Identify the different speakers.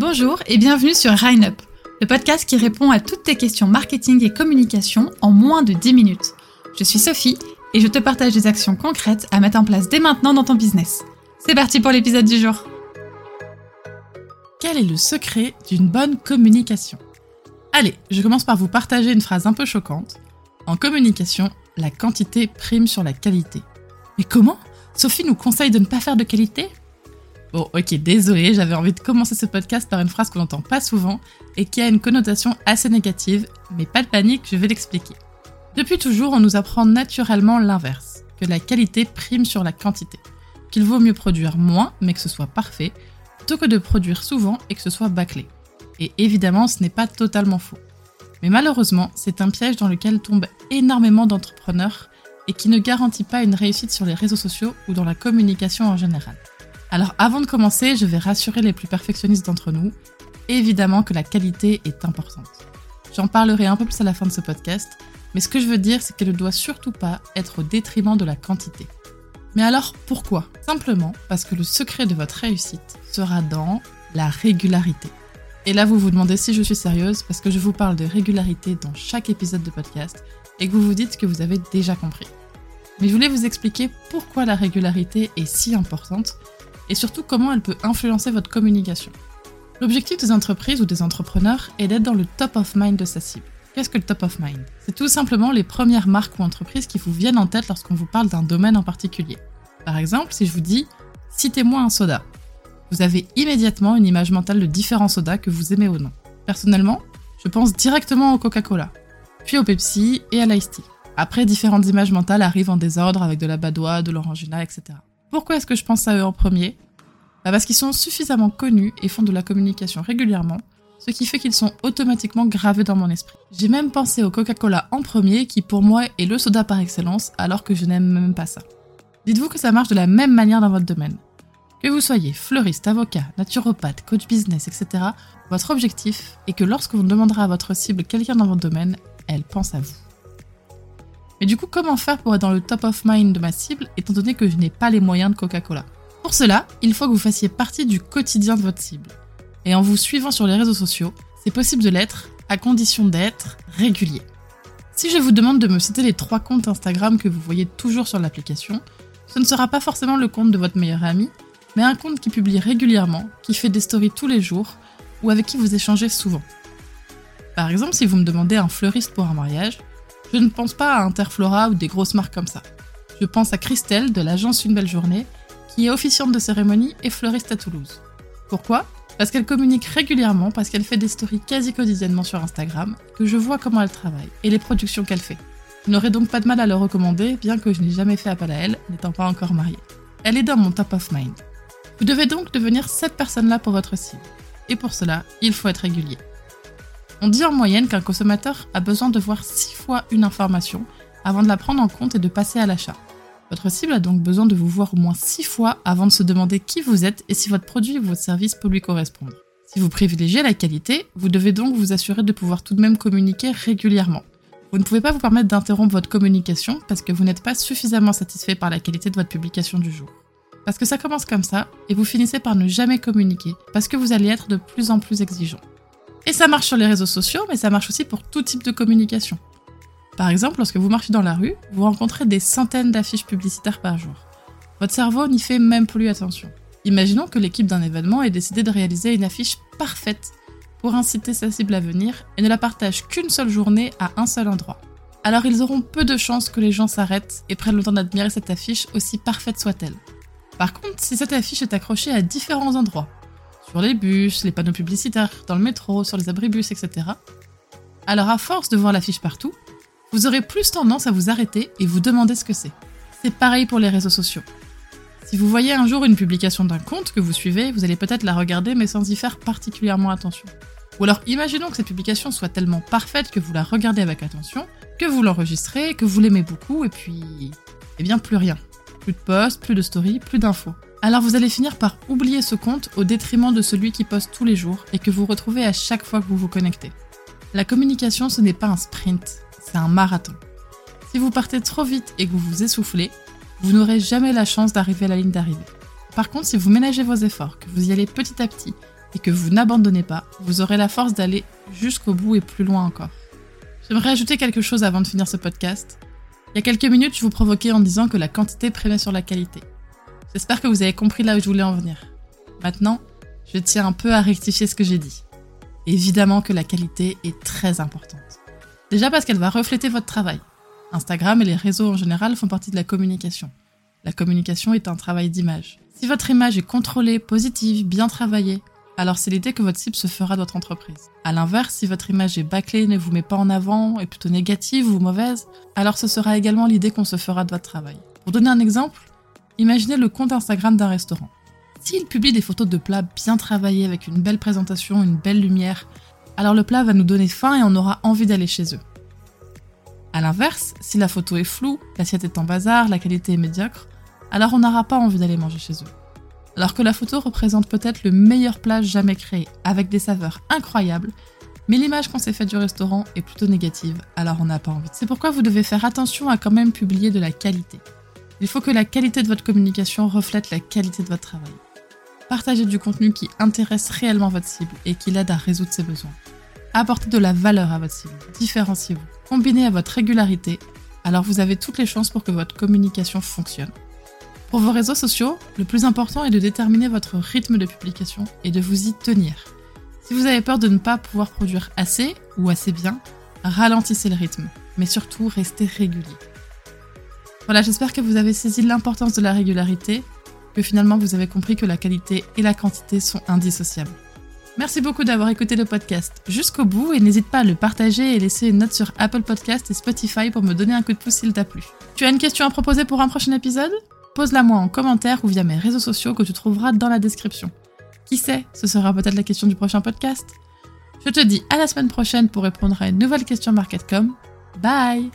Speaker 1: Bonjour et bienvenue sur Rhine Up, le podcast qui répond à toutes tes questions marketing et communication en moins de 10 minutes. Je suis Sophie et je te partage des actions concrètes à mettre en place dès maintenant dans ton business. C'est parti pour l'épisode du jour.
Speaker 2: Quel est le secret d'une bonne communication? Allez, je commence par vous partager une phrase un peu choquante. En communication, la quantité prime sur la qualité. Mais comment? Sophie nous conseille de ne pas faire de qualité? Bon, ok, désolé, j'avais envie de commencer ce podcast par une phrase qu'on n'entend pas souvent et qui a une connotation assez négative, mais pas de panique, je vais l'expliquer. Depuis toujours, on nous apprend naturellement l'inverse, que la qualité prime sur la quantité, qu'il vaut mieux produire moins, mais que ce soit parfait, plutôt que de produire souvent et que ce soit bâclé. Et évidemment, ce n'est pas totalement faux. Mais malheureusement, c'est un piège dans lequel tombent énormément d'entrepreneurs et qui ne garantit pas une réussite sur les réseaux sociaux ou dans la communication en général. Alors avant de commencer, je vais rassurer les plus perfectionnistes d'entre nous. Évidemment que la qualité est importante. J'en parlerai un peu plus à la fin de ce podcast, mais ce que je veux dire, c'est qu'elle ne doit surtout pas être au détriment de la quantité. Mais alors pourquoi? Simplement parce que le secret de votre réussite sera dans la régularité. Et là, vous vous demandez si je suis sérieuse parce que je vous parle de régularité dans chaque épisode de podcast et que vous vous dites que vous avez déjà compris. Mais je voulais vous expliquer pourquoi la régularité est si importante et surtout comment elle peut influencer votre communication. L'objectif des entreprises ou des entrepreneurs est d'être dans le top of mind de sa cible. Qu'est-ce que le top of mind? C'est tout simplement les premières marques ou entreprises qui vous viennent en tête lorsqu'on vous parle d'un domaine en particulier. Par exemple, si je vous dis citez-moi un soda, vous avez immédiatement une image mentale de différents sodas que vous aimez ou non. Personnellement, je pense directement au Coca-Cola, puis au Pepsi et à l'Ice Tea. Après, différentes images mentales arrivent en désordre avec de la badoie, de l'orangina, etc. Pourquoi est-ce que je pense à eux en premier bah Parce qu'ils sont suffisamment connus et font de la communication régulièrement, ce qui fait qu'ils sont automatiquement gravés dans mon esprit. J'ai même pensé au Coca-Cola en premier, qui pour moi est le soda par excellence, alors que je n'aime même pas ça. Dites-vous que ça marche de la même manière dans votre domaine. Que vous soyez fleuriste, avocat, naturopathe, coach business, etc., votre objectif est que lorsque vous demanderez à votre cible quelqu'un dans votre domaine, elle pense à vous. Mais du coup, comment faire pour être dans le top of mind de ma cible, étant donné que je n'ai pas les moyens de Coca-Cola? Pour cela, il faut que vous fassiez partie du quotidien de votre cible. Et en vous suivant sur les réseaux sociaux, c'est possible de l'être, à condition d'être régulier. Si je vous demande de me citer les trois comptes Instagram que vous voyez toujours sur l'application, ce ne sera pas forcément le compte de votre meilleur ami, mais un compte qui publie régulièrement, qui fait des stories tous les jours, ou avec qui vous échangez souvent. Par exemple, si vous me demandez un fleuriste pour un mariage, je ne pense pas à Interflora ou des grosses marques comme ça. Je pense à Christelle de l'agence Une Belle Journée, qui est officiante de cérémonie et fleuriste à Toulouse. Pourquoi? Parce qu'elle communique régulièrement, parce qu'elle fait des stories quasi quotidiennement sur Instagram, que je vois comment elle travaille et les productions qu'elle fait. Je n'aurais donc pas de mal à le recommander, bien que je n'ai jamais fait appel à elle, n'étant pas encore mariée. Elle est dans mon top of mind. Vous devez donc devenir cette personne-là pour votre cible. Et pour cela, il faut être régulier. On dit en moyenne qu'un consommateur a besoin de voir 6 fois une information avant de la prendre en compte et de passer à l'achat. Votre cible a donc besoin de vous voir au moins 6 fois avant de se demander qui vous êtes et si votre produit ou votre service peut lui correspondre. Si vous privilégiez la qualité, vous devez donc vous assurer de pouvoir tout de même communiquer régulièrement. Vous ne pouvez pas vous permettre d'interrompre votre communication parce que vous n'êtes pas suffisamment satisfait par la qualité de votre publication du jour. Parce que ça commence comme ça et vous finissez par ne jamais communiquer parce que vous allez être de plus en plus exigeant. Et ça marche sur les réseaux sociaux, mais ça marche aussi pour tout type de communication. Par exemple, lorsque vous marchez dans la rue, vous rencontrez des centaines d'affiches publicitaires par jour. Votre cerveau n'y fait même plus attention. Imaginons que l'équipe d'un événement ait décidé de réaliser une affiche parfaite pour inciter sa cible à venir et ne la partage qu'une seule journée à un seul endroit. Alors ils auront peu de chances que les gens s'arrêtent et prennent le temps d'admirer cette affiche aussi parfaite soit-elle. Par contre, si cette affiche est accrochée à différents endroits, sur les bus, les panneaux publicitaires, dans le métro, sur les abribus, etc. Alors à force de voir l'affiche partout, vous aurez plus tendance à vous arrêter et vous demander ce que c'est. C'est pareil pour les réseaux sociaux. Si vous voyez un jour une publication d'un compte que vous suivez, vous allez peut-être la regarder mais sans y faire particulièrement attention. Ou alors imaginons que cette publication soit tellement parfaite que vous la regardez avec attention, que vous l'enregistrez, que vous l'aimez beaucoup et puis... Eh bien plus rien. Plus de posts, plus de stories, plus d'infos. Alors vous allez finir par oublier ce compte au détriment de celui qui poste tous les jours et que vous retrouvez à chaque fois que vous vous connectez. La communication, ce n'est pas un sprint, c'est un marathon. Si vous partez trop vite et que vous vous essoufflez, vous n'aurez jamais la chance d'arriver à la ligne d'arrivée. Par contre, si vous ménagez vos efforts, que vous y allez petit à petit et que vous n'abandonnez pas, vous aurez la force d'aller jusqu'au bout et plus loin encore. J'aimerais ajouter quelque chose avant de finir ce podcast. Il y a quelques minutes, je vous provoquais en disant que la quantité prémait sur la qualité. J'espère que vous avez compris là où je voulais en venir. Maintenant, je tiens un peu à rectifier ce que j'ai dit. Évidemment que la qualité est très importante. Déjà parce qu'elle va refléter votre travail. Instagram et les réseaux en général font partie de la communication. La communication est un travail d'image. Si votre image est contrôlée, positive, bien travaillée, alors c'est l'idée que votre cible se fera de votre entreprise. À l'inverse, si votre image est bâclée, ne vous met pas en avant, est plutôt négative ou mauvaise, alors ce sera également l'idée qu'on se fera de votre travail. Pour donner un exemple, imaginez le compte Instagram d'un restaurant. S'il publie des photos de plats bien travaillés avec une belle présentation, une belle lumière, alors le plat va nous donner faim et on aura envie d'aller chez eux. A l'inverse, si la photo est floue, l'assiette est en bazar, la qualité est médiocre, alors on n'aura pas envie d'aller manger chez eux. Alors que la photo représente peut-être le meilleur plat jamais créé, avec des saveurs incroyables, mais l'image qu'on s'est faite du restaurant est plutôt négative, alors on n'a pas envie. C'est pourquoi vous devez faire attention à quand même publier de la qualité. Il faut que la qualité de votre communication reflète la qualité de votre travail. Partagez du contenu qui intéresse réellement votre cible et qui l'aide à résoudre ses besoins. Apportez de la valeur à votre cible, différenciez-vous, combinez à votre régularité, alors vous avez toutes les chances pour que votre communication fonctionne. Pour vos réseaux sociaux, le plus important est de déterminer votre rythme de publication et de vous y tenir. Si vous avez peur de ne pas pouvoir produire assez ou assez bien, ralentissez le rythme, mais surtout restez régulier. Voilà, j'espère que vous avez saisi l'importance de la régularité, que finalement vous avez compris que la qualité et la quantité sont indissociables. Merci beaucoup d'avoir écouté le podcast jusqu'au bout et n'hésite pas à le partager et laisser une note sur Apple Podcast et Spotify pour me donner un coup de pouce s'il t'a plu. Tu as une question à proposer pour un prochain épisode? Pose-la moi en commentaire ou via mes réseaux sociaux que tu trouveras dans la description. Qui sait, ce sera peut-être la question du prochain podcast. Je te dis à la semaine prochaine pour répondre à une nouvelle question MarketCom. Bye